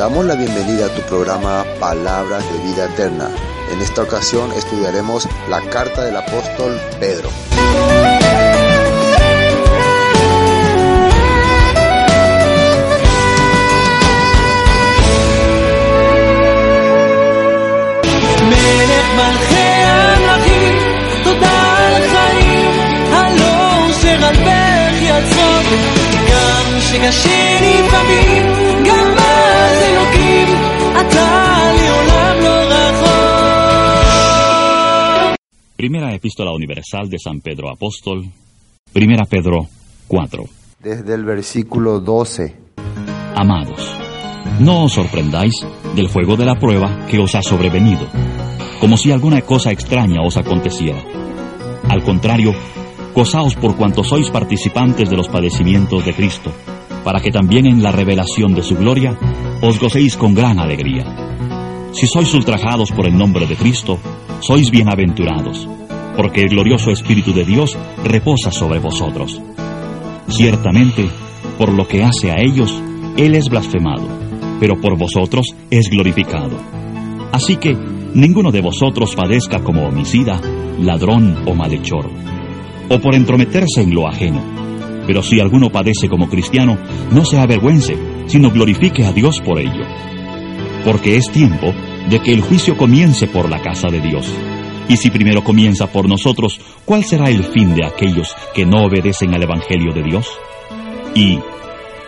damos la bienvenida a tu programa Palabras de Vida Eterna. En esta ocasión estudiaremos la carta del apóstol Pedro. מלך מלכי המלכים, תודה על חיים, הלא אוסר על בכי עצות, גם אלוקים, אתה לי עולם לא רחוק. Primera Epístola Universal de San Pedro Apóstol, Primera Pedro 4. Desde el versículo 12. Amados, no os sorprendáis del fuego de la prueba que os ha sobrevenido, como si alguna cosa extraña os aconteciera. Al contrario, gozaos por cuanto sois participantes de los padecimientos de Cristo, para que también en la revelación de su gloria os gocéis con gran alegría. Si sois ultrajados por el nombre de Cristo, sois bienaventurados, porque el glorioso Espíritu de Dios reposa sobre vosotros. Ciertamente, por lo que hace a ellos, Él es blasfemado, pero por vosotros es glorificado. Así que ninguno de vosotros padezca como homicida, ladrón o malhechor, o por entrometerse en lo ajeno. Pero si alguno padece como cristiano, no se avergüence, sino glorifique a Dios por ello. Porque es tiempo de que el juicio comience por la casa de Dios. Y si primero comienza por nosotros, ¿cuál será el fin de aquellos que no obedecen al Evangelio de Dios? Y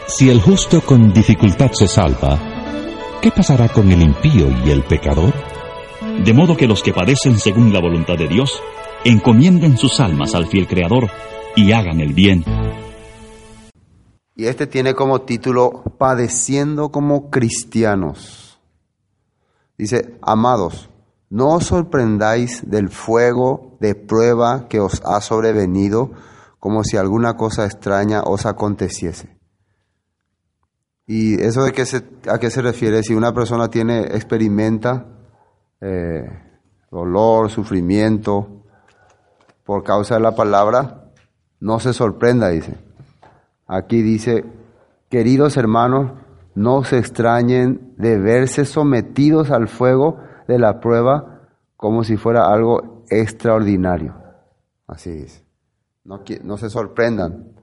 Si el justo con dificultad se salva, ¿qué pasará con el impío y el pecador? de modo que los que padecen según la voluntad de Dios, encomienden sus almas al fiel Creador y hagan el bien. Y este tiene como título Padeciendo como cristianos. Dice, amados, no os sorprendáis del fuego de prueba que os ha sobrevenido como si alguna cosa extraña os aconteciese. Y eso de qué se, a qué se refiere, si una persona tiene, experimenta eh, dolor, sufrimiento por causa de la palabra, no se sorprenda, dice. Aquí dice, queridos hermanos, no se extrañen de verse sometidos al fuego de la prueba como si fuera algo extraordinario. Así dice. No, qui- no se sorprendan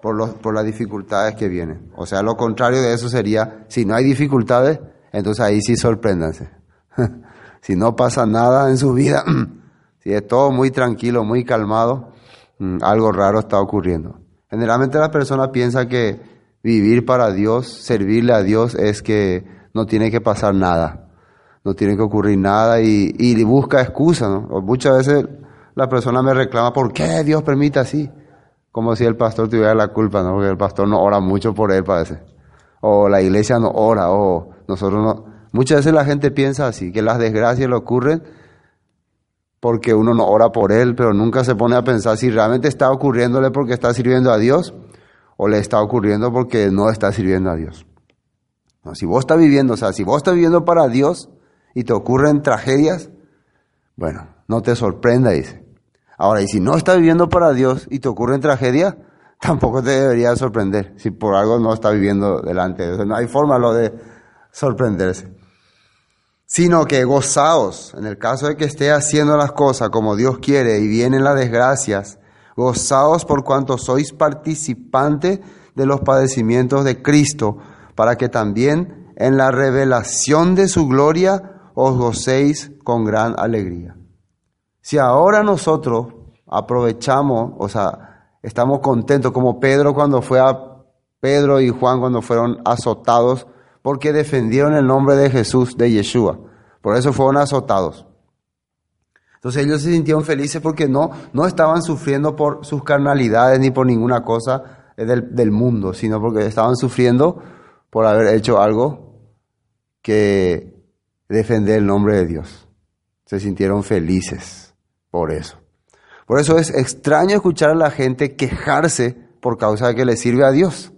por, los, por las dificultades que vienen. O sea, lo contrario de eso sería, si no hay dificultades, entonces ahí sí sorpréndanse. si no pasa nada en su vida, si es todo muy tranquilo, muy calmado, mm, algo raro está ocurriendo. Generalmente la persona piensa que vivir para Dios, servirle a Dios, es que no tiene que pasar nada, no tiene que ocurrir nada y, busca excusas. ¿no? Muchas veces la persona me reclama, ¿por qué Dios permite así? Como si el pastor tuviera la culpa. Porque el pastor no ora mucho por él, parece. O la iglesia no ora, o nosotros no. Muchas veces la gente piensa así, que las desgracias le ocurren porque uno no ora por él, pero nunca se pone a pensar si realmente está ocurriéndole porque está sirviendo a Dios o le está ocurriendo porque no está sirviendo a Dios. Si vos estás viviendo, o sea, si vos estás viviendo para Dios y te ocurren tragedias, bueno, no te sorprenda, dice. Ahora, y si no estás viviendo para Dios y te ocurren tragedias, tampoco te debería sorprender si por algo no estás viviendo delante. O sea, no hay forma lo de sorprenderse sino que gozaos, en el caso de que esté haciendo las cosas como Dios quiere y vienen las desgracias, gozaos por cuanto sois participantes de los padecimientos de Cristo, para que también en la revelación de su gloria os gocéis con gran alegría. Si ahora nosotros aprovechamos, o sea, estamos contentos, como Pedro cuando fue a Pedro y Juan cuando fueron azotados, porque defendieron el nombre de Jesús, de Yeshua. Por eso fueron azotados. Entonces ellos se sintieron felices porque no, no estaban sufriendo por sus carnalidades ni por ninguna cosa del, del mundo, sino porque estaban sufriendo por haber hecho algo que defender el nombre de Dios. Se sintieron felices por eso. Por eso es extraño escuchar a la gente quejarse por causa de que le sirve a Dios.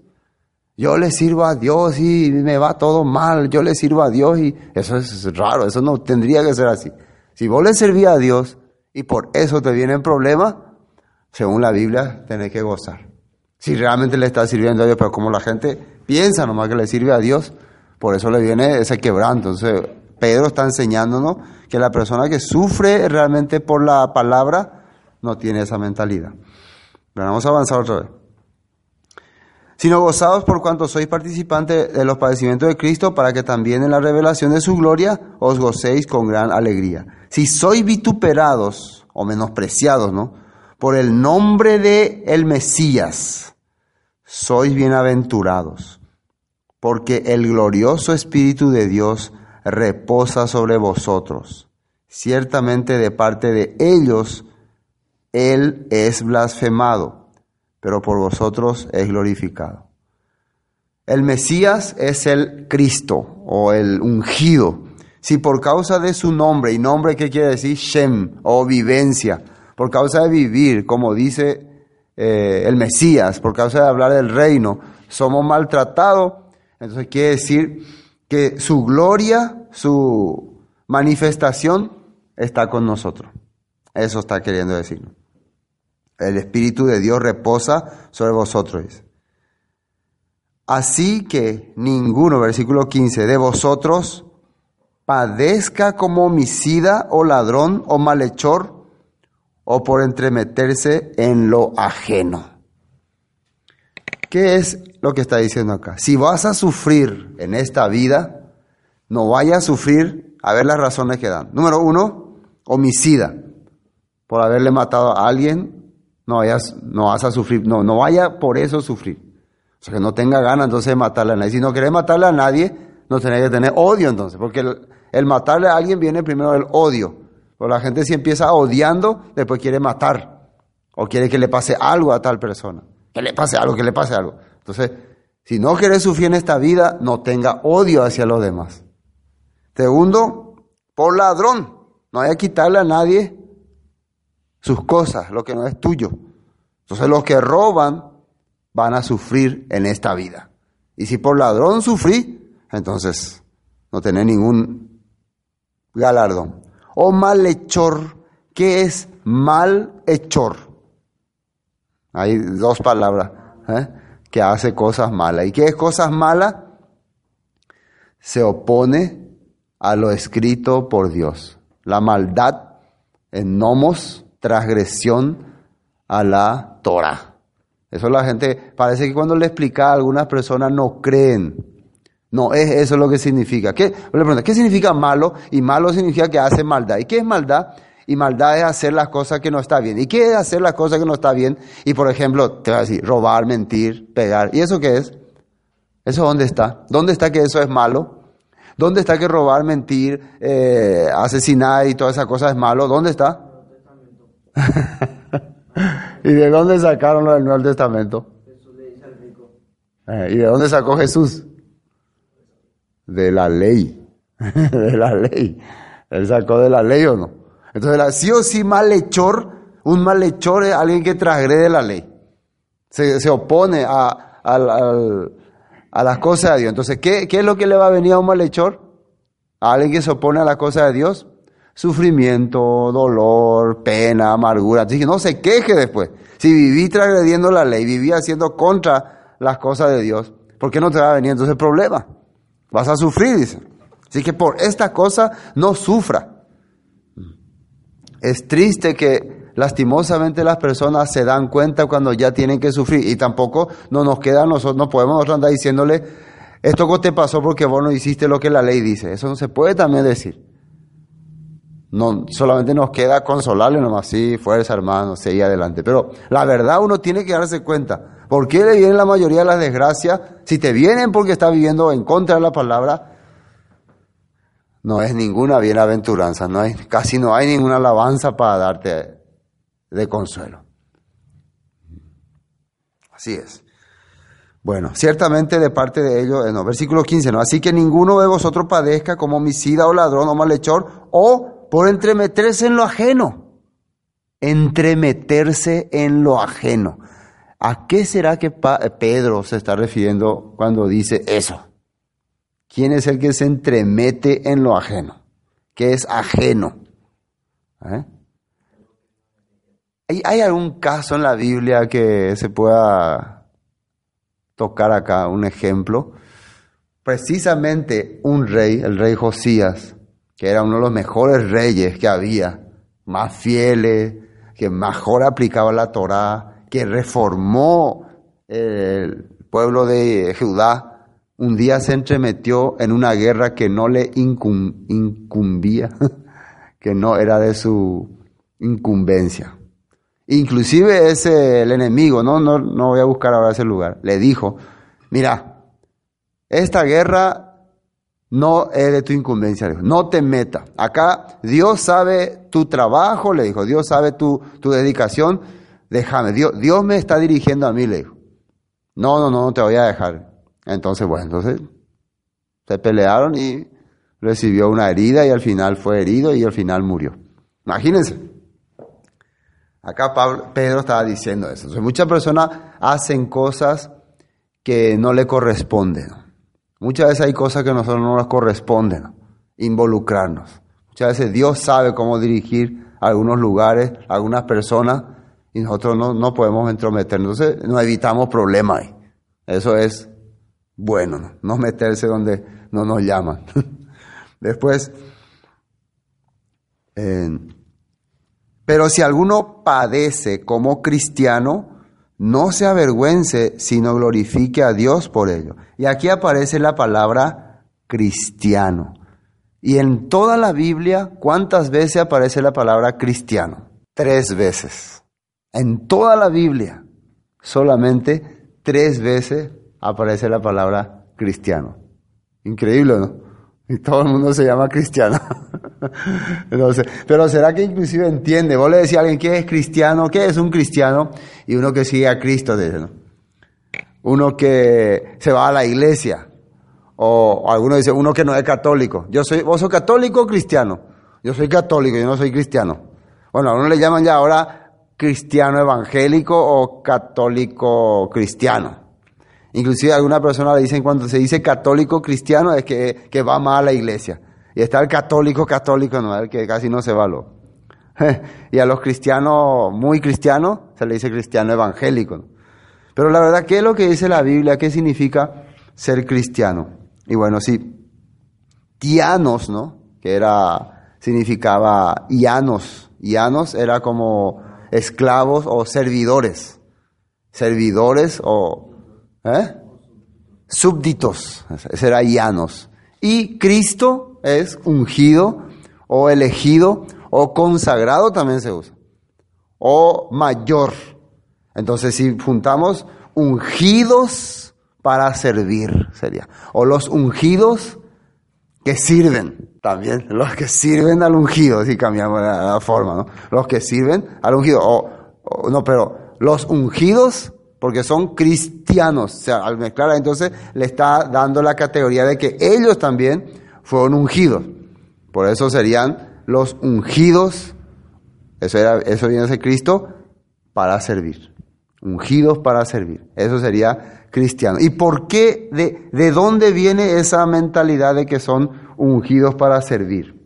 Yo le sirvo a Dios y me va todo mal, yo le sirvo a Dios y eso es raro, eso no tendría que ser así. Si vos le servías a Dios y por eso te vienen problemas, según la Biblia, tenés que gozar. Si realmente le estás sirviendo a Dios, pero como la gente piensa nomás que le sirve a Dios, por eso le viene ese quebranto. Entonces, Pedro está enseñándonos que la persona que sufre realmente por la palabra no tiene esa mentalidad. vamos a avanzar otra vez. Sino gozados por cuanto sois participantes de los padecimientos de Cristo, para que también en la revelación de su gloria os gocéis con gran alegría. Si sois vituperados o menospreciados, ¿no? Por el nombre de el Mesías, sois bienaventurados, porque el glorioso Espíritu de Dios reposa sobre vosotros. Ciertamente de parte de ellos, Él es blasfemado, pero por vosotros es glorificado. El Mesías es el Cristo o el ungido. Si por causa de su nombre, y nombre que quiere decir Shem o vivencia, por causa de vivir, como dice eh, el Mesías, por causa de hablar del reino, somos maltratados, entonces quiere decir que su gloria, su manifestación está con nosotros. Eso está queriendo decir. El Espíritu de Dios reposa sobre vosotros. Así que ninguno, versículo 15, de vosotros padezca como homicida o ladrón o malhechor o por entremeterse en lo ajeno. ¿Qué es lo que está diciendo acá? Si vas a sufrir en esta vida, no vayas a sufrir, a ver las razones que dan. Número uno, homicida. Por haberle matado a alguien, no vayas, no vas a sufrir, no, no vaya por eso sufrir. O sea, que no tenga ganas entonces de matarle a nadie. Si no querés matarle a nadie, no tenés que tener odio entonces, porque el, matarle a alguien viene primero del odio. O la gente si empieza odiando, después quiere matar. O quiere que le pase algo a tal persona que le pase algo, que le pase algo. Entonces, si no quieres sufrir en esta vida, no tenga odio hacia los demás. Segundo, por ladrón. No hay que quitarle a nadie sus cosas, lo que no es tuyo. Entonces los que roban van a sufrir en esta vida. Y si por ladrón sufrí, entonces no tenés ningún galardón. O malhechor, ¿qué es malhechor? Hay dos palabras ¿eh? que hace cosas malas. ¿Y qué es cosas malas? Se opone a lo escrito por Dios. La maldad en nomos, transgresión a la Torah. Eso la gente, parece que cuando le explica a algunas personas no creen. No, es eso lo que significa. ¿Qué? Le ¿qué significa malo? Y malo significa que hace maldad. ¿Y qué es maldad? y maldad es hacer las cosas que no está bien. ¿Y qué es hacer las cosas que no está bien? Y por ejemplo, te voy a decir, robar, mentir, pegar. ¿Y eso qué es? ¿Eso dónde está? ¿Dónde está que eso es malo? ¿Dónde está que robar, mentir, eh, asesinar y todas esas cosas es malo? ¿Dónde está? ¿Y de dónde sacaron lo del Nuevo Testamento? Eh, ¿Y de dónde sacó Jesús? De la ley. de la ley. ¿Él sacó de la ley o no? Entonces, sí o sí malhechor, un malhechor es alguien que transgrede la ley. Se, opone a, a, las cosas de Dios. Entonces, ¿qué, ¿qué es lo que le va a venir a un malhechor? A alguien que se opone a las cosas de Dios. Sufrimiento, dolor, pena, amargura. Así que no se queje después. Si viví transgrediendo la ley, viví haciendo contra las cosas de Dios, ¿por qué no te va a venir entonces problema? Vas a sufrir, dice. Así que por esta cosa no sufra. Es triste que lastimosamente las personas se dan cuenta cuando ya tienen que sufrir y tampoco no nos queda nosotros, no podemos andar diciéndole, esto te pasó porque vos no hiciste lo que la ley dice. Eso no se puede también decir. No, solamente nos queda consolarle nomás, sí, fuerza hermano, seguir adelante. Pero la verdad uno tiene que darse cuenta. ¿Por qué le vienen la mayoría de las desgracias? Si te vienen porque estás viviendo en contra de la palabra, no es ninguna bienaventuranza, no casi no hay ninguna alabanza para darte de consuelo. Así es. Bueno, ciertamente de parte de ellos, no, versículo 15, ¿no? Así que ninguno de vosotros padezca como homicida o ladrón o malhechor o por entremeterse en lo ajeno. Entremeterse en lo ajeno. ¿A qué será que Pedro se está refiriendo cuando dice eso? ¿Quién es el que se entremete en lo ajeno? ¿Qué es ajeno? ¿Eh? ¿Hay, algún caso en la Biblia que se pueda tocar acá, un ejemplo? Precisamente un rey, el rey Josías, que era uno de los mejores reyes que había, más fieles, que mejor aplicaba la Torá, que reformó el pueblo de Judá, un día se entremetió en una guerra que no le incumbía, que no era de su incumbencia. Inclusive ese, el enemigo, ¿no? No, no voy a buscar ahora ese lugar, le dijo, mira, esta guerra no es de tu incumbencia, no te meta. Acá Dios sabe tu trabajo, le dijo, Dios sabe tu, tu dedicación, déjame, Dios, Dios me está dirigiendo a mí, le dijo. No, no, no, no te voy a dejar. Entonces, bueno, entonces se pelearon y recibió una herida y al final fue herido y al final murió. Imagínense. Acá Pedro estaba diciendo eso. muchas personas hacen cosas que no le corresponden. Muchas veces hay cosas que a nosotros no nos corresponden involucrarnos. Muchas veces Dios sabe cómo dirigir algunos lugares, algunas personas, y nosotros no, no podemos entrometernos. Entonces nos evitamos problemas. Eso es bueno, no, meterse donde no nos llaman. Después, pero si alguno padece como cristiano, no se avergüence, sino glorifique a Dios por ello. Y aquí aparece la palabra cristiano. Y en toda la Biblia, ¿cuántas veces aparece la palabra cristiano? Tres veces. En toda la Biblia, solamente tres veces aparece la palabra cristiano. Increíble, ¿no? Y todo el mundo se llama cristiano. Entonces, pero será que inclusive entiende? Vos le decís a alguien que es cristiano, ¿qué es un cristiano? Y uno que sigue a Cristo, ¿no? Uno que se va a la iglesia. O, alguno dice, uno que no es católico. Yo soy, ¿Vos sos católico o cristiano? Yo soy católico, yo no soy cristiano. Bueno, a uno le llaman ya ahora cristiano evangélico o católico cristiano. Inclusive alguna persona le dicen cuando se dice católico cristiano es que, que va más a la iglesia. Y está el católico católico, no, el que casi no se va Y a los cristianos muy cristianos se le dice cristiano evangélico. Pero la verdad, ¿qué es lo que dice la Biblia? ¿Qué significa ser cristiano? Y bueno, sí, tianos, ¿no? Que era, significaba ianos. Ianos era como esclavos o servidores. Servidores o ¿eh? súbditos, será llanos. Y Cristo es ungido o elegido o consagrado también se usa. O mayor. Entonces si juntamos ungidos para servir sería. O los ungidos que sirven también, los que sirven al ungido, si cambiamos la, forma, ¿no? Los que sirven al ungido, o, no, pero los ungidos, porque son cristianos, o sea, al mezclar, entonces le está dando la categoría de que ellos también fueron ungidos. Por eso serían los ungidos, eso, era, eso viene a ser Cristo, para servir. Ungidos para servir. Eso sería cristiano. ¿Y por qué, de, de dónde viene esa mentalidad de que son ungidos para servir.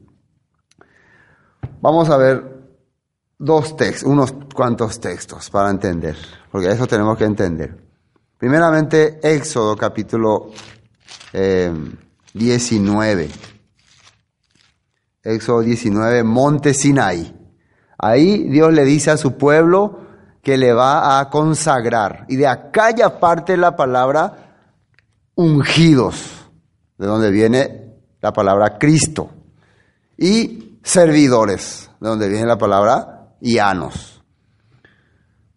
Vamos a ver dos textos, unos cuantos textos para entender, porque eso tenemos que entender. Primeramente, Éxodo capítulo 19. Eh, Éxodo 19, Monte Sinai. Ahí Dios le dice a su pueblo que le va a consagrar. Y de acá ya parte la palabra ungidos, de donde viene la palabra Cristo. Y servidores, de donde viene la palabra llanos.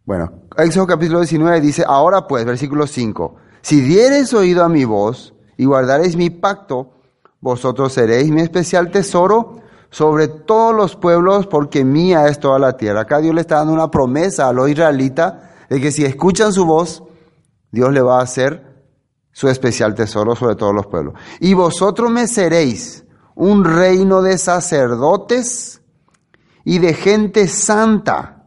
Bueno, Éxodo capítulo 19 dice, ahora pues, versículo 5, si diereis oído a mi voz y guardareis mi pacto, vosotros seréis mi especial tesoro sobre todos los pueblos, porque mía es toda la tierra. Acá Dios le está dando una promesa a los israelitas de que si escuchan su voz Dios le va a hacer su especial tesoro sobre todos los pueblos. Y vosotros me seréis un reino de sacerdotes y de gente santa.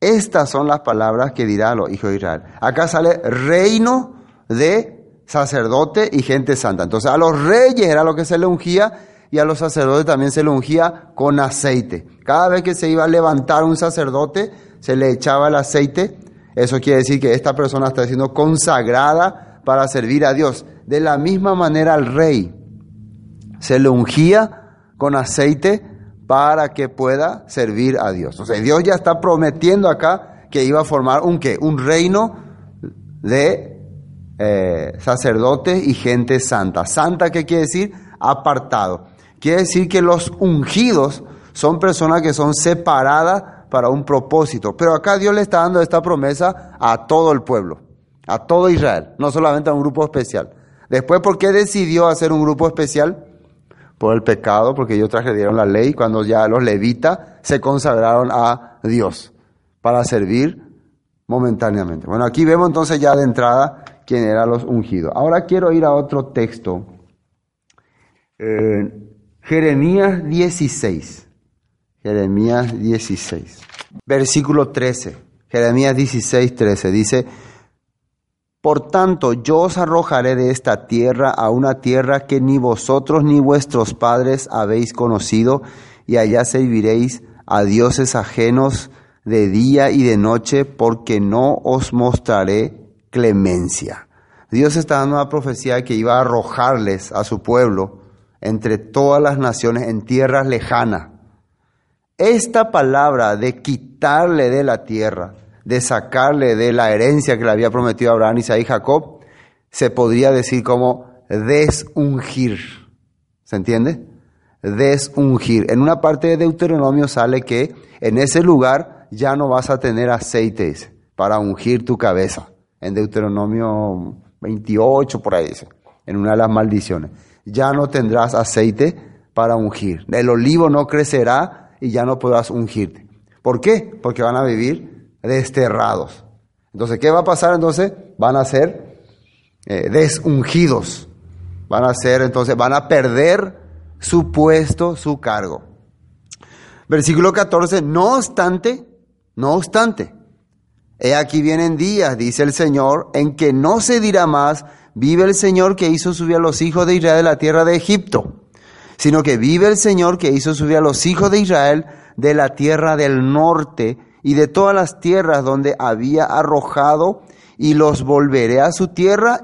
Estas son las palabras que dirá a los hijos de Israel. Acá sale reino de sacerdote y gente santa. Entonces a los reyes era lo que se le ungía y a los sacerdotes también se le ungía con aceite. Cada vez que se iba a levantar un sacerdote, se le echaba el aceite. Eso quiere decir que esta persona está siendo consagrada para servir a Dios. De la misma manera al rey se le ungía con aceite para que pueda servir a Dios. O sea, Dios ya está prometiendo acá que iba a formar un qué, un reino de eh, sacerdotes y gente santa. Santa, ¿qué quiere decir? Apartado. Quiere decir que los ungidos son personas que son separadas para un propósito. Pero acá Dios le está dando esta promesa a todo el pueblo, a todo Israel, no solamente a un grupo especial. Después, ¿por qué decidió hacer un grupo especial? Por el pecado, porque ellos transgredieron la ley cuando ya los levitas se consagraron a Dios para servir momentáneamente. Bueno, aquí vemos entonces ya de entrada quién eran los ungidos. Ahora quiero ir a otro texto. Eh, Jeremías 16. Jeremías 16. Versículo 13. Jeremías 16, 13. Dice, Por tanto, yo os arrojaré de esta tierra a una tierra que ni vosotros ni vuestros padres habéis conocido, y allá serviréis a dioses ajenos de día y de noche, porque no os mostraré clemencia. Dios está dando una profecía que iba a arrojarles a su pueblo entre todas las naciones en tierras lejanas. Esta palabra de quitarle de la tierra, de sacarle de la herencia que le había prometido Abraham, Isaí y Jacob, se podría decir como desungir. ¿Se entiende? Desungir. En una parte de Deuteronomio sale que en ese lugar ya no vas a tener aceites para ungir tu cabeza. En Deuteronomio 28, por ahí dice, en una de las maldiciones ya no tendrás aceite para ungir. El olivo no crecerá y ya no podrás ungirte. ¿Por qué? Porque van a vivir desterrados. Entonces, ¿qué va a pasar entonces? Van a ser eh, desungidos. Van a ser, entonces, van a perder su puesto, su cargo. Versículo 14, no obstante, no obstante, he aquí vienen días, dice el Señor, en que no se dirá más, vive el Señor que hizo subir a los hijos de Israel de la tierra de Egipto, sino que vive el Señor que hizo subir a los hijos de Israel de la tierra del norte y de todas las tierras donde había arrojado, y los volveré a su tierra,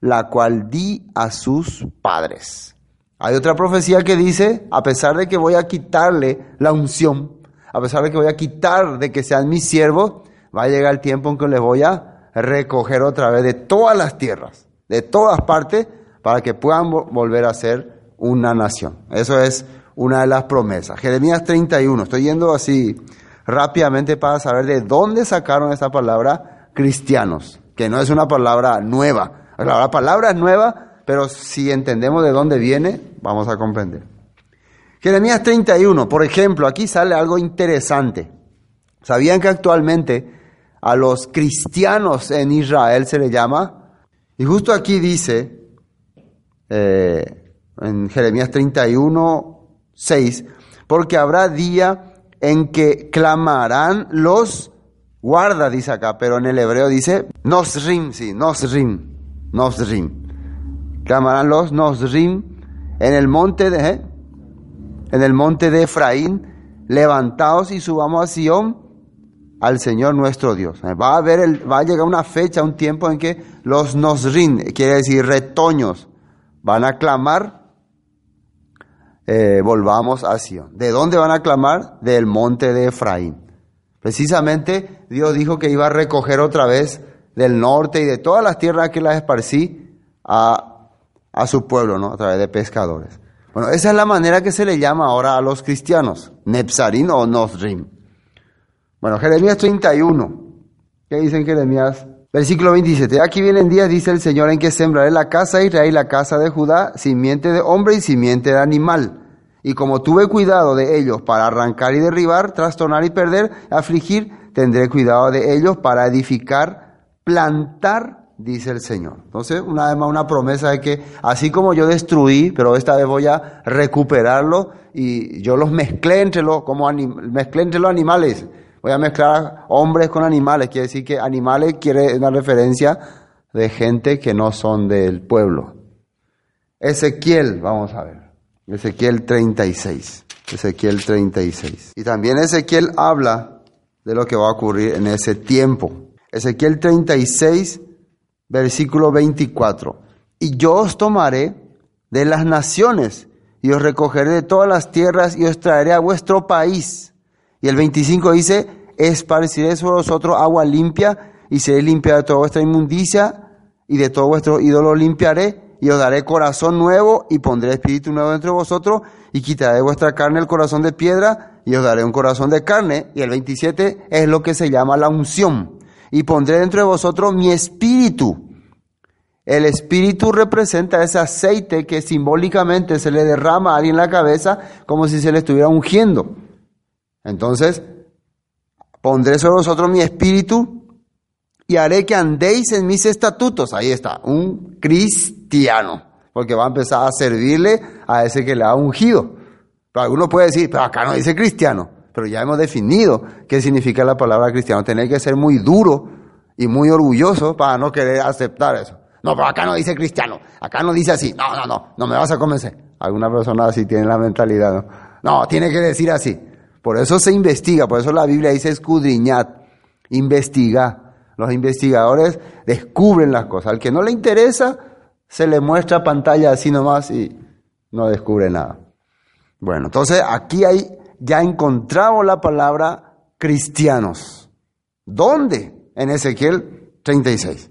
la cual di a sus padres. Hay otra profecía que dice, a pesar de que voy a quitarle la unción, a pesar de que voy a quitar de que sean mis siervos, va a llegar el tiempo en que les voy a recoger otra vez de todas las tierras de todas partes para que puedan volver a ser una nación. Eso es una de las promesas. Jeremías 31, estoy yendo así rápidamente para saber de dónde sacaron esa palabra cristianos, que no es una palabra nueva. La palabra es nueva, pero si entendemos de dónde viene, vamos a comprender. Jeremías 31, por ejemplo, aquí sale algo interesante. ¿Sabían que actualmente a los cristianos en Israel se le llama y justo aquí dice, eh, en Jeremías 31, 6, porque habrá día en que clamarán los guarda, dice acá, pero en el hebreo dice nosrim, sí, nosrim, nosrim. Clamarán los nosrim en el monte de, ¿eh? en el monte de Efraín, levantaos y subamos a Sion al Señor nuestro Dios. Va a, haber va a llegar una fecha, un tiempo en que los nosrin, quiere decir retoños, van a clamar, eh, volvamos a Sion. ¿De dónde van a clamar? Del monte de Efraín. Precisamente Dios dijo que iba a recoger otra vez del norte y de todas las tierras que las esparcí a, a su pueblo, ¿no? A través de pescadores. Bueno, esa es la manera que se le llama ahora a los cristianos, Nepsarim o Nosrim. Bueno, Jeremías 31. ¿Qué dice en Jeremías? Versículo 27. Aquí vienen días, dice el Señor, en que sembraré la casa de Israel y la casa de Judá, simiente de hombre y simiente de animal. Y como tuve cuidado de ellos para arrancar y derribar, trastornar y perder, afligir, tendré cuidado de ellos para edificar plantar, dice el Señor. Entonces, una vez más, una promesa de que así como yo destruí, pero esta vez voy a recuperarlo y yo los mezclé entre los, como mezclé entre los animales. Voy a mezclar hombres con animales. Quiere decir que animales quiere una referencia de gente que no son del pueblo. Ezequiel, vamos a ver. Ezequiel 36. Ezequiel 36. Y también Ezequiel habla de lo que va a ocurrir en ese tiempo. Ezequiel 36, versículo 24. Y yo os tomaré de las naciones y os recogeré de todas las tierras y os traeré a vuestro país. Y el 25 dice, esparciré sobre vosotros agua limpia y seré limpia de toda vuestra inmundicia y de todo vuestro ídolo limpiaré y os daré corazón nuevo y pondré espíritu nuevo dentro de vosotros y quitaré de vuestra carne el corazón de piedra y os daré un corazón de carne. Y el 27 es lo que se llama la unción. Y pondré dentro de vosotros mi espíritu. El espíritu representa ese aceite que simbólicamente se le derrama a alguien en la cabeza como si se le estuviera ungiendo. Entonces, pondré sobre vosotros mi espíritu y haré que andéis en mis estatutos. Ahí está, un cristiano, porque va a empezar a servirle a ese que le ha ungido. Pero alguno puede decir, pero acá no dice cristiano, pero ya hemos definido qué significa la palabra cristiano. Tener que ser muy duro y muy orgulloso para no querer aceptar eso. No, pero acá no dice cristiano, acá no dice así. No, no, no, no me vas a convencer. Alguna persona así tiene la mentalidad, ¿no? No, tiene que decir así. Por eso se investiga, por eso la Biblia dice escudriñad, investiga. Los investigadores descubren las cosas. Al que no le interesa, se le muestra pantalla así nomás y no descubre nada. Bueno, entonces aquí hay, ya encontramos la palabra cristianos. ¿Dónde? En Ezequiel 36.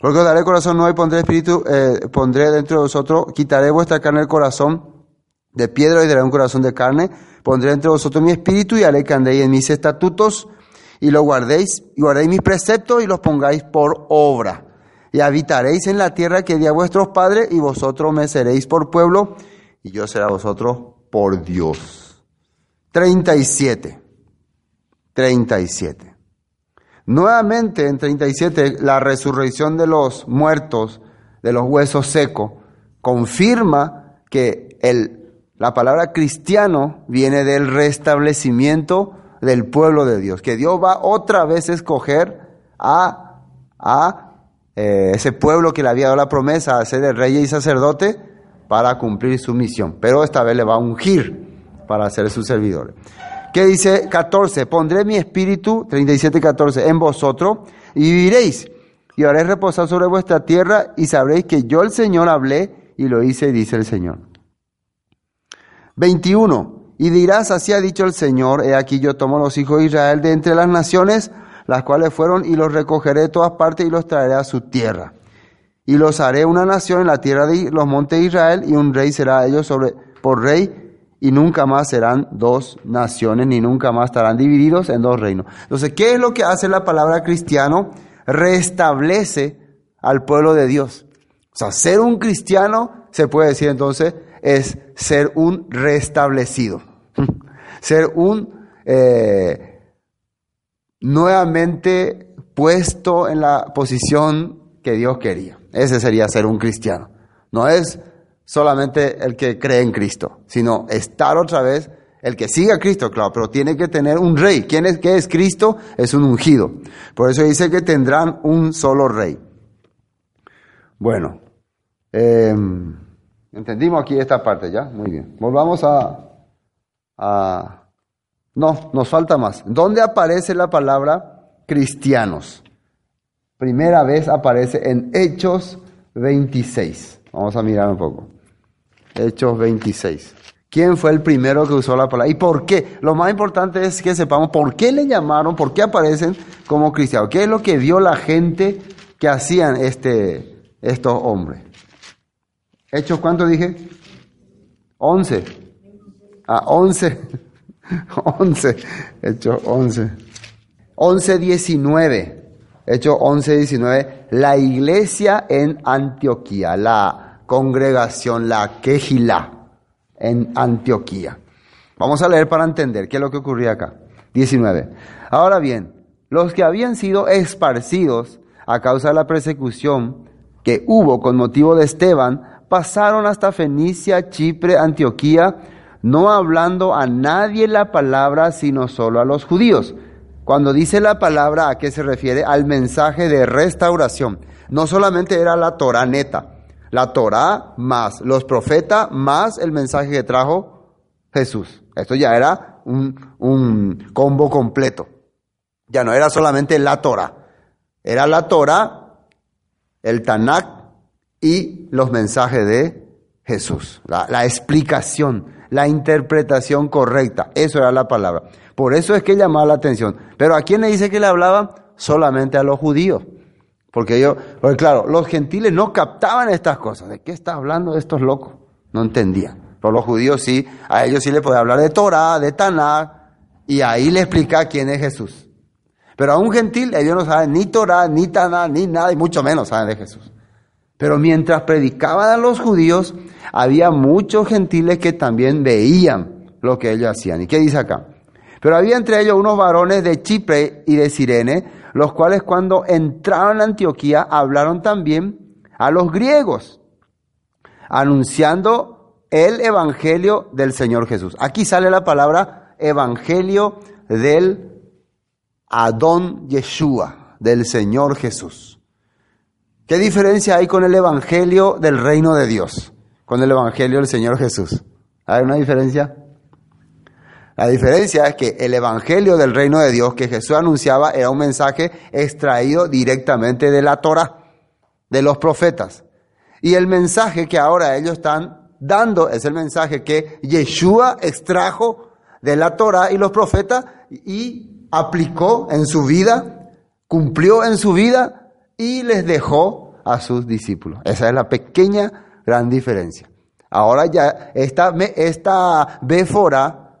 Porque os daré corazón nuevo y pondré espíritu, eh, pondré dentro de vosotros, quitaré vuestra carne el corazón de piedra y daré un corazón de carne, pondré entre vosotros mi espíritu y haré que andéis en mis estatutos y lo guardéis y guardéis mis preceptos y los pongáis por obra. Y habitaréis en la tierra que di a vuestros padres y vosotros me seréis por pueblo y yo seré a vosotros por Dios. 37. 37. Nuevamente en 37 la resurrección de los muertos, de los huesos secos, confirma que el, la palabra cristiano viene del restablecimiento del pueblo de Dios, que Dios va otra vez a escoger a, a eh, ese pueblo que le había dado la promesa a ser el rey y sacerdote para cumplir su misión, pero esta vez le va a ungir para ser su servidor. ¿Qué dice 14? Pondré mi espíritu, 37, 14, en vosotros y viviréis y haré reposar sobre vuestra tierra y sabréis que yo el Señor hablé y lo hice, dice el Señor. 21. Y dirás, así ha dicho el Señor, he aquí yo tomo los hijos de Israel de entre las naciones, las cuales fueron, y los recogeré de todas partes y los traeré a su tierra. Y los haré una nación en la tierra de los montes de Israel, y un rey será ellos sobre, por rey, y nunca más serán dos naciones, ni nunca más estarán divididos en dos reinos. Entonces, ¿qué es lo que hace la palabra cristiano? Restablece al pueblo de Dios. O sea, ser un cristiano, se puede decir entonces, es ser un restablecido. ser un eh, nuevamente puesto en la posición que Dios quería. Ese sería ser un cristiano. No es solamente el que cree en Cristo, sino estar otra vez, el que siga a Cristo, claro, pero tiene que tener un rey. ¿Quién es, qué es Cristo? Es un ungido. Por eso dice que tendrán un solo rey. Bueno, eh, entendimos aquí esta parte ya, muy bien. Volvamos a. No, nos falta más. ¿Dónde aparece la palabra cristianos? Primera vez aparece en Hechos 26. Vamos a mirar un poco. Hechos 26. ¿Quién fue el primero que usó la palabra? ¿Y por qué? Lo más importante es que sepamos por qué le llamaron, por qué aparecen como cristianos. ¿Qué es lo que vio la gente que hacían este, estos hombres? ¿Hechos cuánto dije? 11. Ah, 11. 11. Hechos 11. 11, 19. Hechos 11, 19. La iglesia en Antioquía, la congregación, la quejilá en Antioquía. Vamos a leer para entender qué es lo que ocurría acá. 19. Ahora bien, los que habían sido esparcidos a causa de la persecución que hubo con motivo de Esteban, pasaron hasta Fenicia, Chipre, Antioquía, no hablando a nadie la palabra, sino solo a los judíos. Cuando dice la palabra, ¿a qué se refiere? Al mensaje de restauración. No solamente era la Torah neta, la Torah más los profetas más el mensaje que trajo Jesús. Esto ya era un, un combo completo. Ya no era solamente la Torah. Era la Torah, el Tanakh y los mensajes de Jesús. La, explicación, la interpretación correcta. Eso era la palabra. Por eso es que llamaba la atención. Pero ¿a quién le dice que le hablaba? Solamente a los judíos. Porque ellos, porque claro, los gentiles no captaban estas cosas. ¿De qué está hablando estos locos? No entendían. Pero los judíos sí, a ellos sí le podía hablar de Torah, de Tanakh, y ahí le explica quién es Jesús. Pero a un gentil ellos no saben ni Torah, ni Tanakh, ni nada, y mucho menos saben de Jesús. Pero mientras predicaban a los judíos, había muchos gentiles que también veían lo que ellos hacían. ¿Y qué dice acá? Pero había entre ellos unos varones de Chipre y de Sirene, los cuales cuando entraron a Antioquía hablaron también a los griegos, anunciando el evangelio del Señor Jesús. Aquí sale la palabra evangelio del Adón Yeshua, del Señor Jesús. ¿Qué diferencia hay con el evangelio del reino de Dios? Con el evangelio del Señor Jesús. ¿Hay una diferencia? La diferencia es que el Evangelio del Reino de Dios que Jesús anunciaba era un mensaje extraído directamente de la Torah, de los profetas. Y el mensaje que ahora ellos están dando es el mensaje que Yeshua extrajo de la Torah y los profetas y aplicó en su vida, cumplió en su vida y les dejó a sus discípulos. Esa es la pequeña gran diferencia. Ahora ya esta, esta Béfora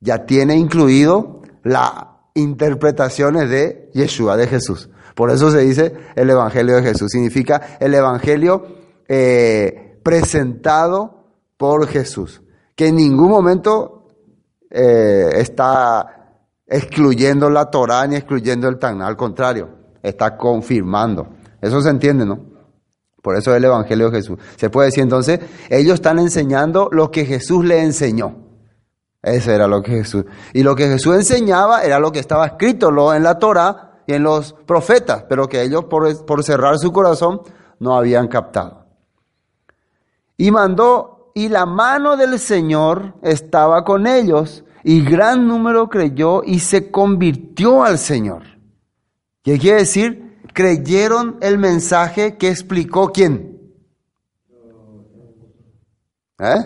ya tiene incluido las interpretaciones de Yeshua, de Jesús. Por eso se dice el Evangelio de Jesús. Significa el Evangelio eh, presentado por Jesús, que en ningún momento eh, está excluyendo la Torah ni excluyendo el Tanakh, al contrario, está confirmando. Eso se entiende, ¿no? Por eso es el Evangelio de Jesús. Se puede decir entonces, ellos están enseñando lo que Jesús le enseñó. Eso era lo que Jesús. Y lo que Jesús enseñaba era lo que estaba escrito en la Torah y en los profetas, pero que ellos por, por cerrar su corazón no habían captado. Y mandó, y la mano del Señor estaba con ellos, y gran número creyó y se convirtió al Señor. ¿Qué quiere decir? Creyeron el mensaje que explicó quién. ¿Eh?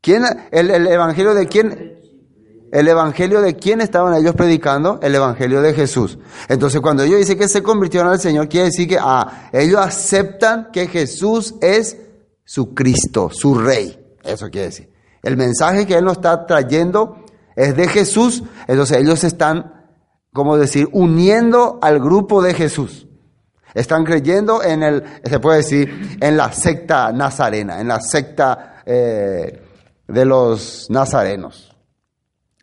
¿Quién, el, el evangelio de quién? El evangelio de quién estaban ellos predicando? El evangelio de Jesús. Entonces, cuando ellos dicen que se convirtieron al Señor, quiere decir que ah, ellos aceptan que Jesús es su Cristo, su Rey. Eso quiere decir. El mensaje que Él nos está trayendo es de Jesús. Entonces, ellos están, como decir, uniendo al grupo de Jesús. Están creyendo en el, se puede decir, en la secta nazarena, en la secta eh, de los nazarenos,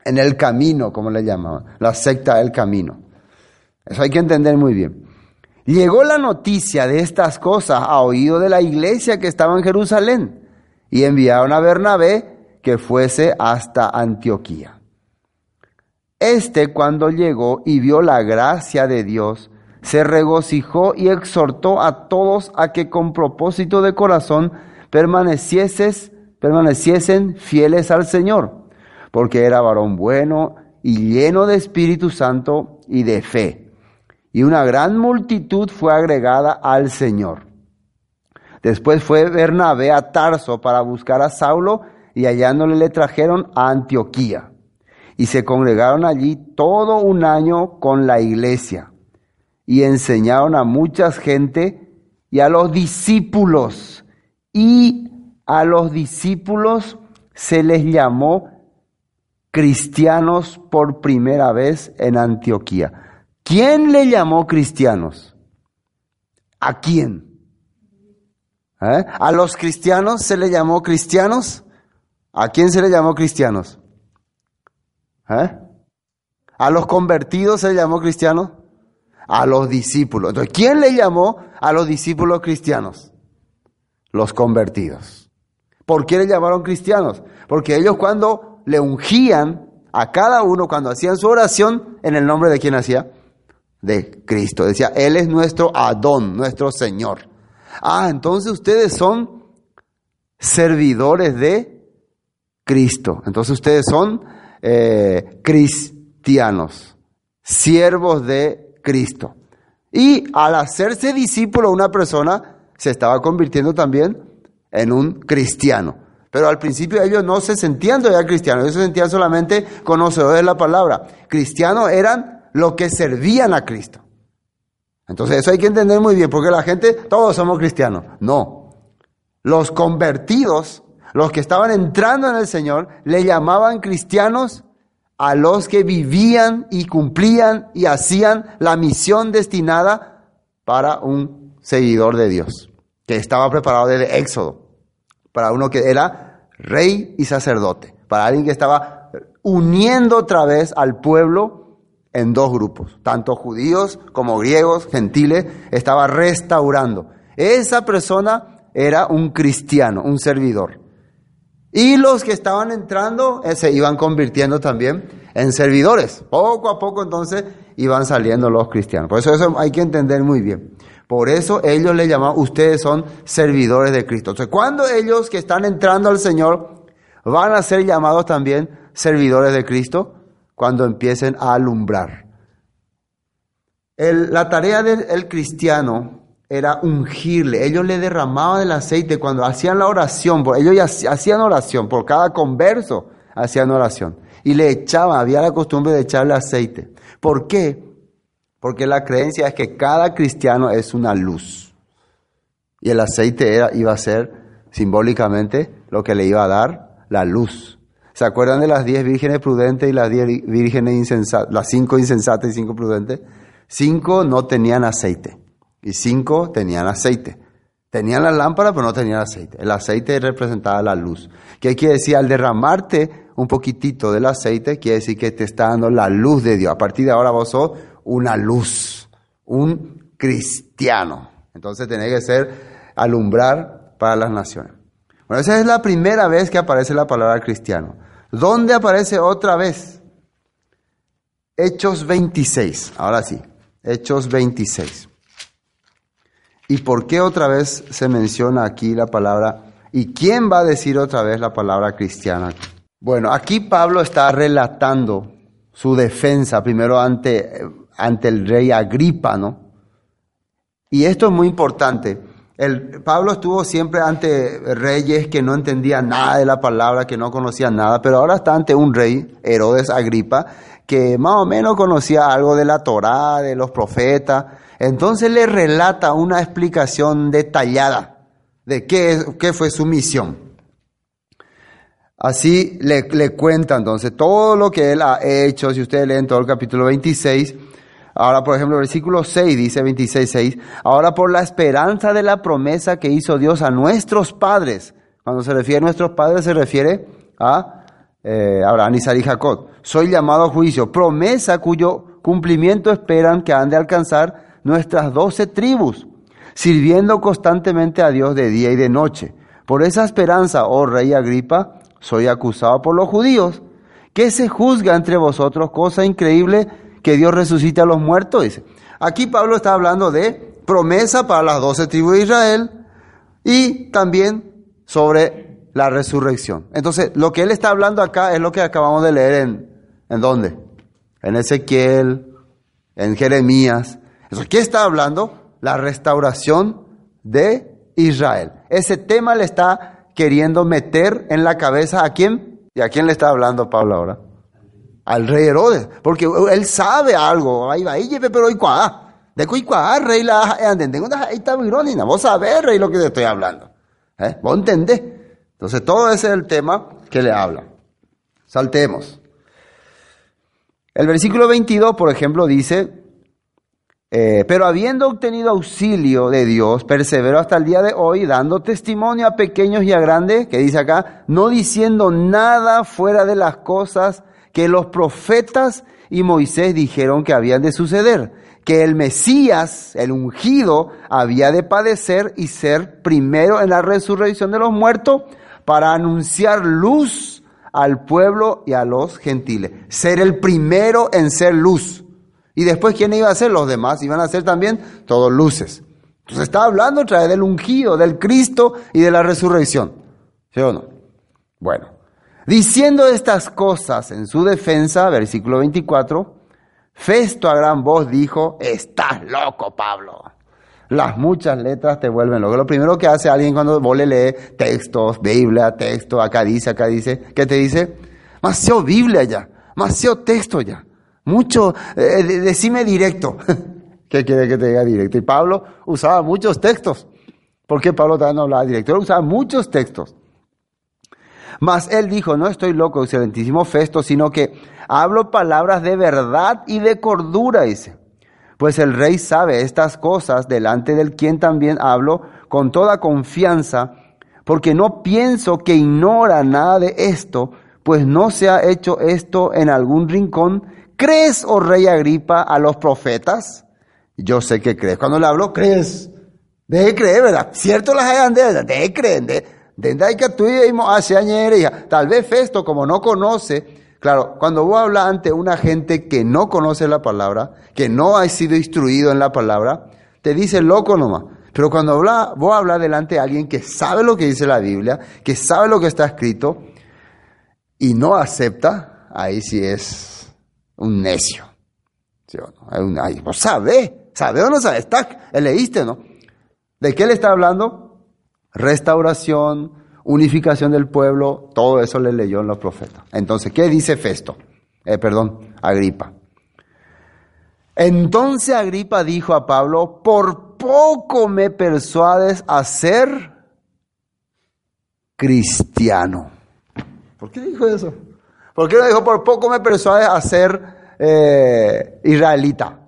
en el camino, como le llamaban, la secta del camino. Eso hay que entender muy bien. Llegó la noticia de estas cosas a oído de la iglesia que estaba en Jerusalén y enviaron a Bernabé que fuese hasta Antioquía. Este cuando llegó y vio la gracia de Dios, se regocijó y exhortó a todos a que con propósito de corazón permanecieses permaneciesen fieles al Señor, porque era varón bueno y lleno de Espíritu Santo y de fe. Y una gran multitud fue agregada al Señor. Después fue Bernabé a Tarso para buscar a Saulo y hallándole le trajeron a Antioquía. Y se congregaron allí todo un año con la iglesia y enseñaron a mucha gente y a los discípulos y a los discípulos se les llamó cristianos por primera vez en Antioquía. ¿Quién le llamó cristianos? ¿A quién? ¿Eh? ¿A los cristianos se le llamó cristianos? ¿A quién se le llamó cristianos? ¿Eh? ¿A los convertidos se llamó cristianos? a los discípulos. Entonces, ¿quién le llamó a los discípulos cristianos? Los convertidos. ¿Por qué le llamaron cristianos? Porque ellos cuando le ungían a cada uno, cuando hacían su oración, en el nombre de quién hacía? De Cristo. Decía, Él es nuestro Adón, nuestro Señor. Ah, entonces ustedes son servidores de Cristo. Entonces ustedes son eh, cristianos, siervos de Cristo. Y al hacerse discípulo una persona, se estaba convirtiendo también en un cristiano. Pero al principio ellos no se sentían todavía cristianos, ellos se sentían solamente conocedores de la palabra. Cristianos eran los que servían a Cristo. Entonces eso hay que entender muy bien, porque la gente, todos somos cristianos. No. Los convertidos, los que estaban entrando en el Señor, le llamaban cristianos a los que vivían y cumplían y hacían la misión destinada para un seguidor de Dios, que estaba preparado desde Éxodo, para uno que era rey y sacerdote, para alguien que estaba uniendo otra vez al pueblo en dos grupos, tanto judíos como griegos, gentiles, estaba restaurando. Esa persona era un cristiano, un servidor. Y los que estaban entrando eh, se iban convirtiendo también en servidores. Poco a poco entonces iban saliendo los cristianos. Por eso eso hay que entender muy bien. Por eso ellos le llaman, ustedes son servidores de Cristo. Entonces, cuando ellos que están entrando al Señor van a ser llamados también servidores de Cristo, cuando empiecen a alumbrar. la tarea del cristiano era ungirle. Ellos le derramaban el aceite cuando hacían la oración. Ellos hacían oración, por cada converso hacían oración. Y le echaban, había la costumbre de echarle aceite. ¿Por qué? Porque la creencia es que cada cristiano es una luz. Y el aceite era, iba a ser simbólicamente lo que le iba a dar la luz. ¿Se acuerdan de las diez vírgenes prudentes y las diez vírgenes insensatas? Las cinco insensatas y cinco prudentes. Cinco no tenían aceite y cinco tenían aceite. Tenían la lámpara, pero no tenían aceite. El aceite representaba la luz. ¿Qué quiere decir? Al derramarte un poquitito del aceite, quiere decir que te está dando la luz de Dios. A partir de ahora vos sos una luz, un cristiano. Entonces tenés que ser alumbrar para las naciones. Bueno, esa es la primera vez que aparece la palabra cristiano. ¿Dónde aparece otra vez? Hechos 26. Ahora sí, Hechos 26. ¿Y por qué otra vez se menciona aquí la palabra? ¿Y quién va a decir otra vez la palabra cristiana? Bueno, aquí Pablo está relatando su defensa primero ante, ante el rey Agripa, ¿no? Y esto es muy importante. El, Pablo estuvo siempre ante reyes que no entendían nada de la palabra, que no conocían nada, pero ahora está ante un rey, Herodes Agripa, que más o menos conocía algo de la Torá, de los profetas. Entonces le relata una explicación detallada de qué, qué fue su misión. Así le, le cuenta entonces todo lo que él ha hecho, si ustedes leen todo el capítulo 26, Ahora, por ejemplo, versículo 6 dice 26, 6. Ahora por la esperanza de la promesa que hizo Dios a nuestros padres. Cuando se refiere a nuestros padres se refiere a eh, Abraham, Isaac y Jacob. Soy llamado a juicio. Promesa cuyo cumplimiento esperan que han de alcanzar nuestras doce tribus, sirviendo constantemente a Dios de día y de noche. Por esa esperanza, oh rey Agripa, soy acusado por los judíos. que se juzga entre vosotros? Cosa increíble que Dios resucite a los muertos, dice. Aquí Pablo está hablando de promesa para las doce tribus de Israel y también sobre la resurrección. Entonces, lo que él está hablando acá es lo que acabamos de leer en, ¿en dónde? En Ezequiel, en Jeremías. Entonces, ¿qué está hablando? La restauración de Israel. Ese tema le está queriendo meter en la cabeza a quién? ¿Y a quién le está hablando Pablo ahora? al rey Herodes, porque él sabe algo. Ahí va, pero hoy. De cuá, rey la ahí está irónica. Vos sabés, rey, lo que te estoy hablando. ¿Eh? ¿Vos entendés? Entonces, todo ese es el tema que le habla. Saltemos. El versículo 22, por ejemplo, dice, eh, pero habiendo obtenido auxilio de Dios, persevero hasta el día de hoy, dando testimonio a pequeños y a grandes, que dice acá, no diciendo nada fuera de las cosas que los profetas y Moisés dijeron que habían de suceder, que el Mesías, el ungido, había de padecer y ser primero en la resurrección de los muertos para anunciar luz al pueblo y a los gentiles. Ser el primero en ser luz. Y después, ¿quién iba a ser? Los demás iban a ser también todos luces. Entonces está hablando otra vez del ungido, del Cristo y de la resurrección. ¿Sí o no? Bueno, diciendo estas cosas en su defensa, versículo 24, Festo a gran voz dijo, estás loco, Pablo. Las muchas letras te vuelven loco. Lo primero que hace alguien cuando vos le lees textos, Biblia, texto, acá dice, acá dice, ¿qué te dice? Demasiado Biblia ya, demasiado texto ya. Mucho, eh, decime directo. ¿Qué quiere que te diga directo? Y Pablo usaba muchos textos. ¿Por qué Pablo también no hablaba directo? Él usaba muchos textos. Mas él dijo, no estoy loco, excelentísimo Festo, sino que hablo palabras de verdad y de cordura, dice. Pues el rey sabe estas cosas delante del quien también hablo con toda confianza, porque no pienso que ignora nada de esto, pues no se ha hecho esto en algún rincón. ¿Crees, oh rey Agripa, a los profetas? Yo sé que crees. Cuando le hablo, crees. Deje creer, ¿verdad? Cierto las hayan de, deje creer. De, de, que tú y Tal vez Festo, como no conoce, Claro, cuando vos hablas ante una gente que no conoce la palabra, que no ha sido instruido en la palabra, te dice loco nomás. Pero cuando habla, vos hablas delante de alguien que sabe lo que dice la Biblia, que sabe lo que está escrito, y no acepta, ahí sí es un necio. ¿Sí o no? Ahí, vos sabés, ¿sabés o no? Está, leíste, ¿no? ¿De qué le está hablando? Restauración, unificación del pueblo, todo eso le leyó en los profetas. Entonces, ¿qué dice Festo? Eh, perdón, Agripa. Entonces Agripa dijo a Pablo, por poco me persuades a ser cristiano. ¿Por qué dijo eso? ¿Por qué no dijo, por poco me persuades a ser eh, israelita?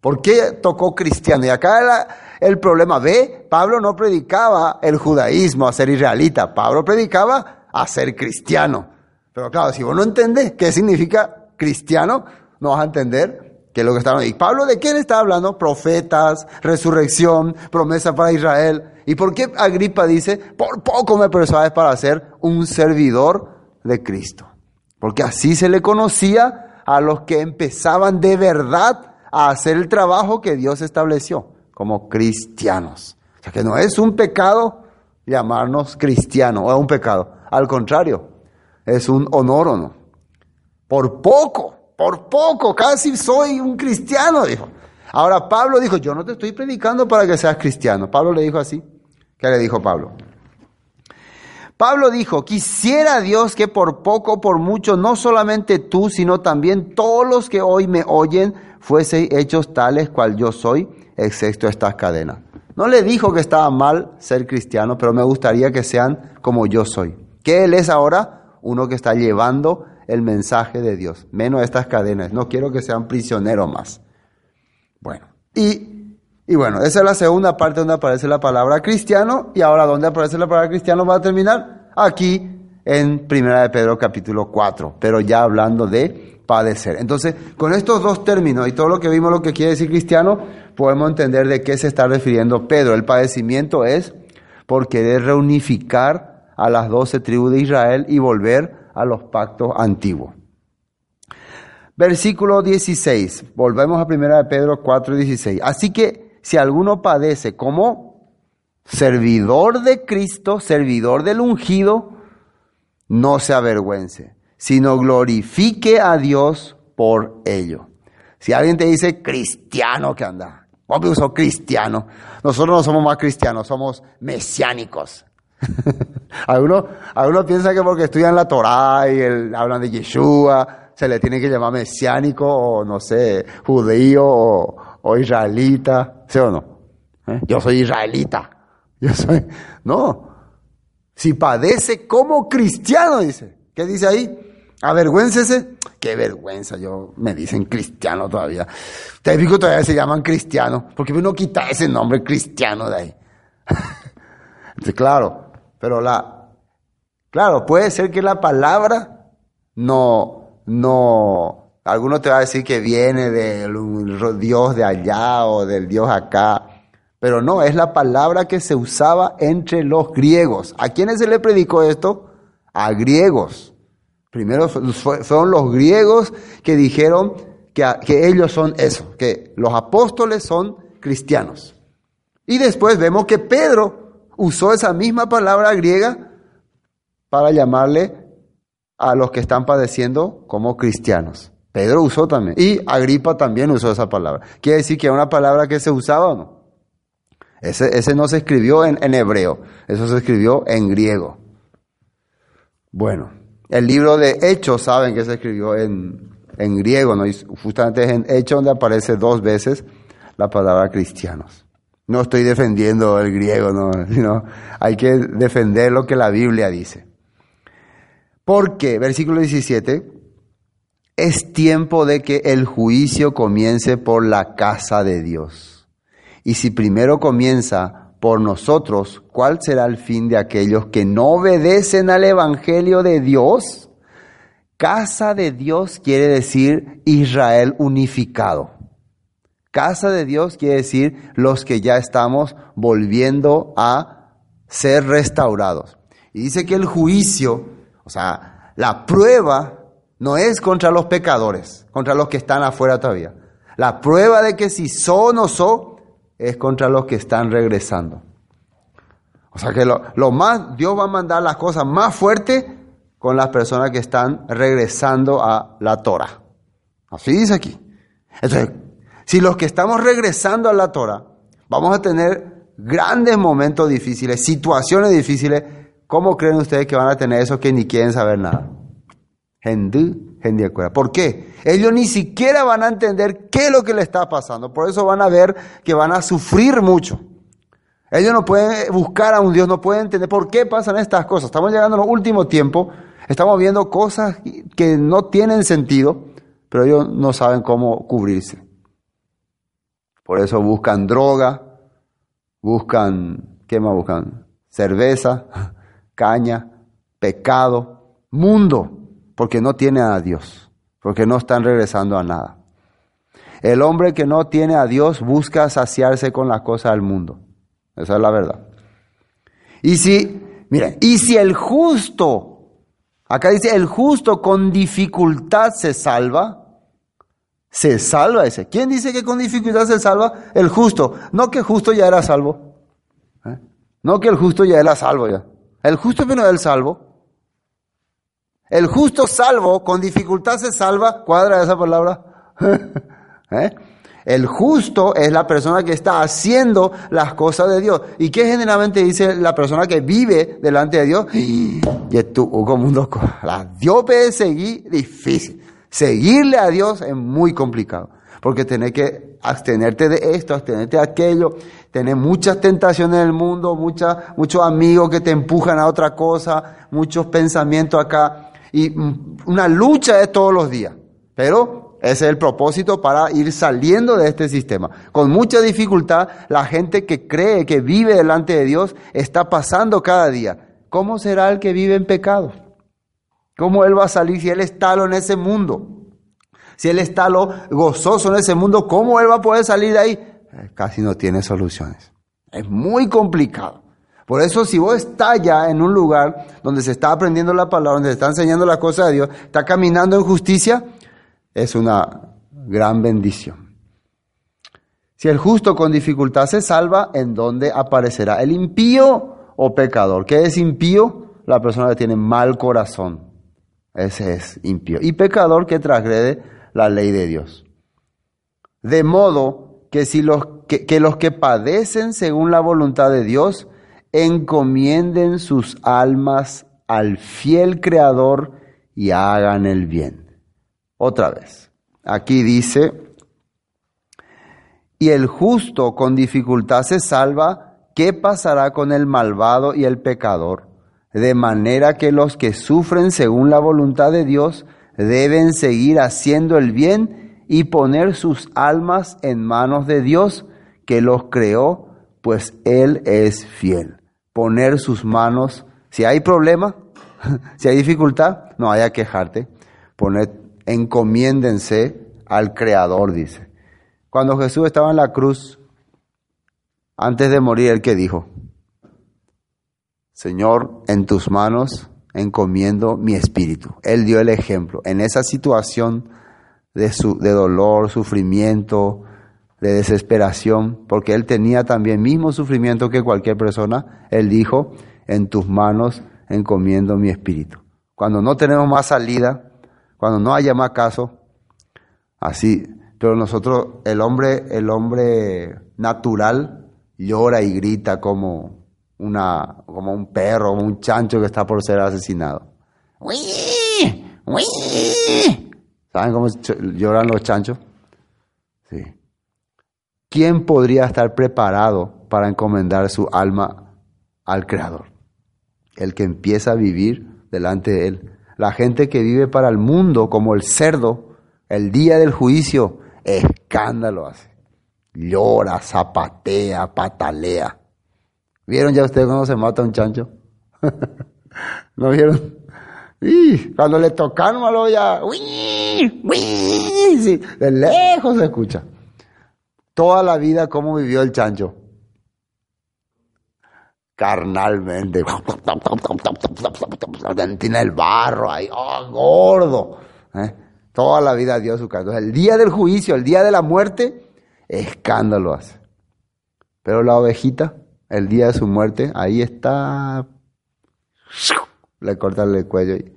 ¿Por qué tocó cristiano? Y acá la, el problema. Ve, Pablo no predicaba el judaísmo a ser israelita, Pablo predicaba a ser cristiano. Pero claro, si vos no entendés qué significa cristiano, no vas a entender qué es lo que está hablando. ¿Y Pablo de quién está hablando? Profetas, resurrección, promesa para Israel. ¿Y por qué Agripa dice, por poco me persuades para ser un servidor de Cristo? Porque así se le conocía a los que empezaban de verdad a hacer el trabajo que Dios estableció como cristianos. O sea que no es un pecado llamarnos cristianos, o es un pecado. Al contrario, es un honor o no. Por poco, por poco, casi soy un cristiano, dijo. Ahora Pablo dijo, yo no te estoy predicando para que seas cristiano. Pablo le dijo así. ¿Qué le dijo Pablo? Pablo dijo, quisiera Dios que por poco, por mucho, no solamente tú, sino también todos los que hoy me oyen, fuesen hechos tales cual yo soy, excepto estas cadenas. No le dijo que estaba mal ser cristiano, pero me gustaría que sean como yo soy. Que él es ahora uno que está llevando el mensaje de Dios, menos estas cadenas. No quiero que sean prisioneros más. Bueno, y, y bueno, esa es la segunda parte donde aparece la palabra cristiano. Y ahora, ¿dónde aparece la palabra cristiano va a terminar? Aquí en Primera de Pedro capítulo 4, pero ya hablando de padecer. Entonces, con estos dos términos y todo lo que vimos lo que quiere decir cristiano, podemos entender de qué se está refiriendo Pedro. El padecimiento es por querer reunificar a las doce tribus de Israel y volver a los pactos antiguos. Versículo 16. Volvemos a primera de Pedro 4, 16. Así que si alguno padece como servidor de Cristo, servidor del ungido, no se avergüence, sino glorifique a Dios por ello. Si alguien te dice cristiano que anda, Obvio, soy cristiano. Nosotros no somos más cristianos, somos mesiánicos. algunos, algunos piensan que porque estudian la Torah y hablan de Yeshua, se le tiene que llamar mesiánico o no sé, judío o, israelita, ¿sí o no? ¿Eh? Yo soy israelita. Yo soy, no. Si padece como cristiano, dice. ¿Qué dice ahí? Avergüéncese. Qué vergüenza, yo me dicen cristiano todavía. Típico todavía se llaman cristiano. porque uno quita ese nombre cristiano de ahí? claro, pero la, claro, puede ser que la palabra no, no, Algunos te va a decir que viene del Dios de allá o del Dios acá. Pero no, es la palabra que se usaba entre los griegos. ¿A quiénes se le predicó esto? A griegos. Primero fueron los griegos que dijeron que, que ellos son eso, que los apóstoles son cristianos. Y después vemos que Pedro usó esa misma palabra griega para llamarle a los que están padeciendo como cristianos. Pedro usó también. Y Agripa también usó esa palabra. Quiere decir que era una palabra que se usaba o no. Ese, no se escribió en, hebreo, eso se escribió en griego. Bueno, el libro de Hechos saben que se escribió en, griego, ¿no? justamente es en Hechos donde aparece dos veces la palabra cristianos. No estoy defendiendo el griego, no, hay que defender lo que la Biblia dice. Porque, versículo 17, es tiempo de que el juicio comience por la casa de Dios. Y si primero comienza por nosotros, ¿cuál será el fin de aquellos que no obedecen al Evangelio de Dios? Casa de Dios quiere decir Israel unificado. Casa de Dios quiere decir los que ya estamos volviendo a ser restaurados. Y dice que el juicio, o sea, la prueba no es contra los pecadores, contra los que están afuera todavía. La prueba de que si son o son, es contra los que están regresando. O sea que lo, más, Dios va a mandar las cosas más fuertes con las personas que están regresando a la Torah. Así dice aquí. Entonces, si los que estamos regresando a la Torah, vamos a tener grandes momentos difíciles, situaciones difíciles, ¿cómo creen ustedes que van a tener eso que ni quieren saber nada? ¿Por qué? Ellos ni siquiera van a entender qué es lo que le está pasando. Por eso van a ver que van a sufrir mucho. Ellos no pueden buscar a un Dios, no pueden entender por qué pasan estas cosas. Estamos llegando a los últimos tiempos, estamos viendo cosas que no tienen sentido, pero ellos no saben cómo cubrirse. Por eso buscan droga, buscan, ¿qué más buscan? Cerveza, caña, pecado, mundo porque no tiene a Dios, porque no están regresando a nada. El hombre que no tiene a Dios busca saciarse con las cosas del mundo. Esa es la verdad. Y si, miren, y si el justo, acá dice el justo con dificultad se salva, se salva ese. ¿Quién dice que con dificultad se salva? El justo. No que justo ya era salvo. ¿eh? No que el justo ya era salvo ya. El justo vino del salvo. El justo salvo, con dificultad se salva, cuadra esa palabra. ¿Eh? El justo es la persona que está haciendo las cosas de Dios. ¿Y qué generalmente dice la persona que vive delante de Dios? Y tú, como un loco. Dios puede seguir difícil. Seguirle a Dios es muy complicado. Porque tenés que abstenerte de esto, abstenerte de aquello, tener muchas tentaciones en el mundo, muchos amigos que te empujan a otra cosa, muchos pensamientos acá y mm, una lucha de todos los días. Pero ese es el propósito para ir saliendo de este sistema. Con mucha dificultad, la gente que cree que vive delante de Dios está pasando cada día. ¿Cómo será el que vive en pecado? ¿Cómo él va a salir si él está en ese mundo? Si él está lo gozoso en ese mundo, ¿cómo él va a poder salir de ahí? Eh, casi no tiene soluciones. Es muy complicado. Por eso si vos estás ya en un lugar donde se está aprendiendo la palabra, donde se está enseñando la cosa de Dios, está caminando en justicia, es una gran bendición. Si el justo con dificultad se salva, ¿en dónde aparecerá? ¿El impío o pecador? ¿Qué es impío? La persona que tiene mal corazón. Ese es impío. Y pecador que transgrede la ley de Dios. De modo que si los que, que los que padecen según la voluntad de Dios encomienden sus almas al fiel Creador y hagan el bien. Otra vez, aquí dice, y el justo con dificultad se salva, ¿qué pasará con el malvado y el pecador? De manera que los que sufren según la voluntad de Dios deben seguir haciendo el bien y poner sus almas en manos de Dios que los creó, pues Él es fiel poner sus manos. Si hay problema, si hay dificultad, no hay que quejarte. Poner encomiéndense al Creador, dice. Cuando Jesús estaba en la cruz, antes de morir, ¿el que dijo? Señor, en tus manos encomiendo mi espíritu. Él dio el ejemplo. En esa situación de, su, de dolor, sufrimiento, de desesperación, porque él tenía también mismo sufrimiento que cualquier persona, él dijo, en tus manos encomiendo mi espíritu. Cuando no tenemos más salida, cuando no haya más caso, así, pero nosotros, el hombre, el hombre natural llora y grita como una, como un perro, como un chancho que está por ser asesinado. ¿Saben cómo lloran los chanchos? Sí. ¿Quién podría estar preparado para encomendar su alma al Creador? El que empieza a vivir delante de Él. La gente que vive para el mundo como el cerdo, el día del juicio, escándalo hace. Llora, zapatea, patalea. ¿Vieron ya ustedes cuando se mata un chancho? ¿No vieron? Y cuando le tocan malo ya, ¡uy! ¡uy! de lejos se escucha. Toda la vida, ¿cómo vivió el chancho? Carnalmente. Tiene el barro ahí, oh, gordo. ¿eh? Toda la vida dio su carne. El día del juicio, el día de la muerte, escándalo hace. Pero la ovejita, el día de su muerte, ahí está le cortan el cuello y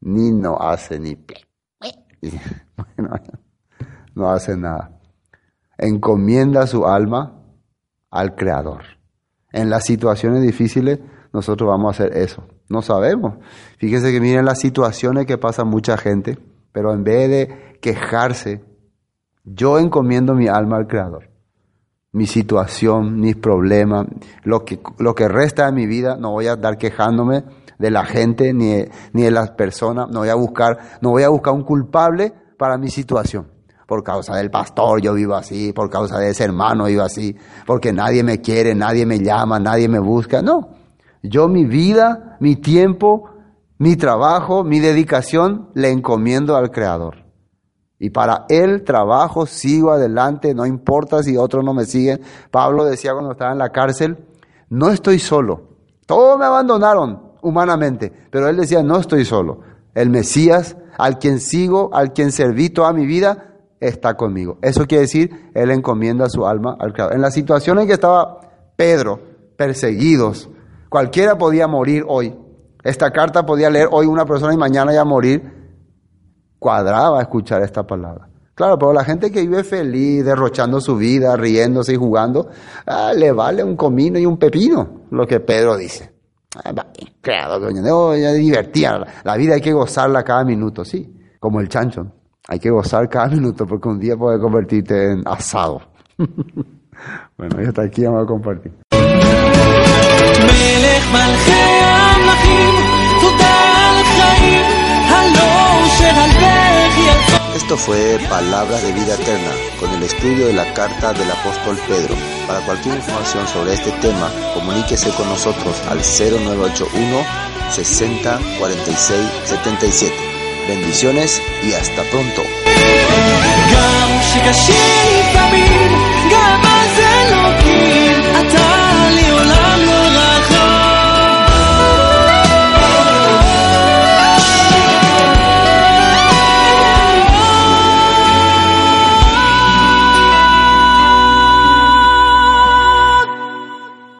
ni no hace ni bueno, no hace nada. Encomienda su alma al Creador. En las situaciones difíciles nosotros vamos a hacer eso. No sabemos. Fíjense que miren las situaciones que pasa mucha gente, pero en vez de quejarse, yo encomiendo mi alma al Creador. Mi situación, mis problemas, lo que, lo que resta de mi vida, no voy a estar quejándome de la gente ni ni de las personas. No voy a buscar, no voy a buscar un culpable para mi situación. Por causa del pastor yo vivo así, por causa de ese hermano vivo así, porque nadie me quiere, nadie me llama, nadie me busca. No, yo mi vida, mi tiempo, mi trabajo, mi dedicación le encomiendo al Creador. Y para Él trabajo, sigo adelante, no importa si otros no me siguen. Pablo decía cuando estaba en la cárcel, no estoy solo. Todos me abandonaron, humanamente, pero él decía, no estoy solo. El Mesías, al quien sigo, al quien serví toda mi vida, está conmigo. Eso quiere decir, él encomienda su alma al Creador. En la situación en que estaba Pedro, perseguidos, cualquiera podía morir hoy. Esta carta podía leer hoy una persona y mañana ya morir. Cuadraba escuchar esta palabra. Claro, pero la gente que vive feliz, derrochando su vida, riéndose y jugando, ah, le vale un comino y un pepino, lo que Pedro dice. Claro, no, ya divertía. La vida hay que gozarla cada minuto, sí. Como el chancho. Hay que gozar cada minuto porque un día puede convertirte en asado. bueno, y hasta aquí vamos a compartir. Esto fue Palabras de Vida Eterna, con el estudio de la carta del apóstol Pedro. Para cualquier información sobre este tema, comuníquese con nosotros al 0981 60 46 77. Bendiciones y hasta pronto.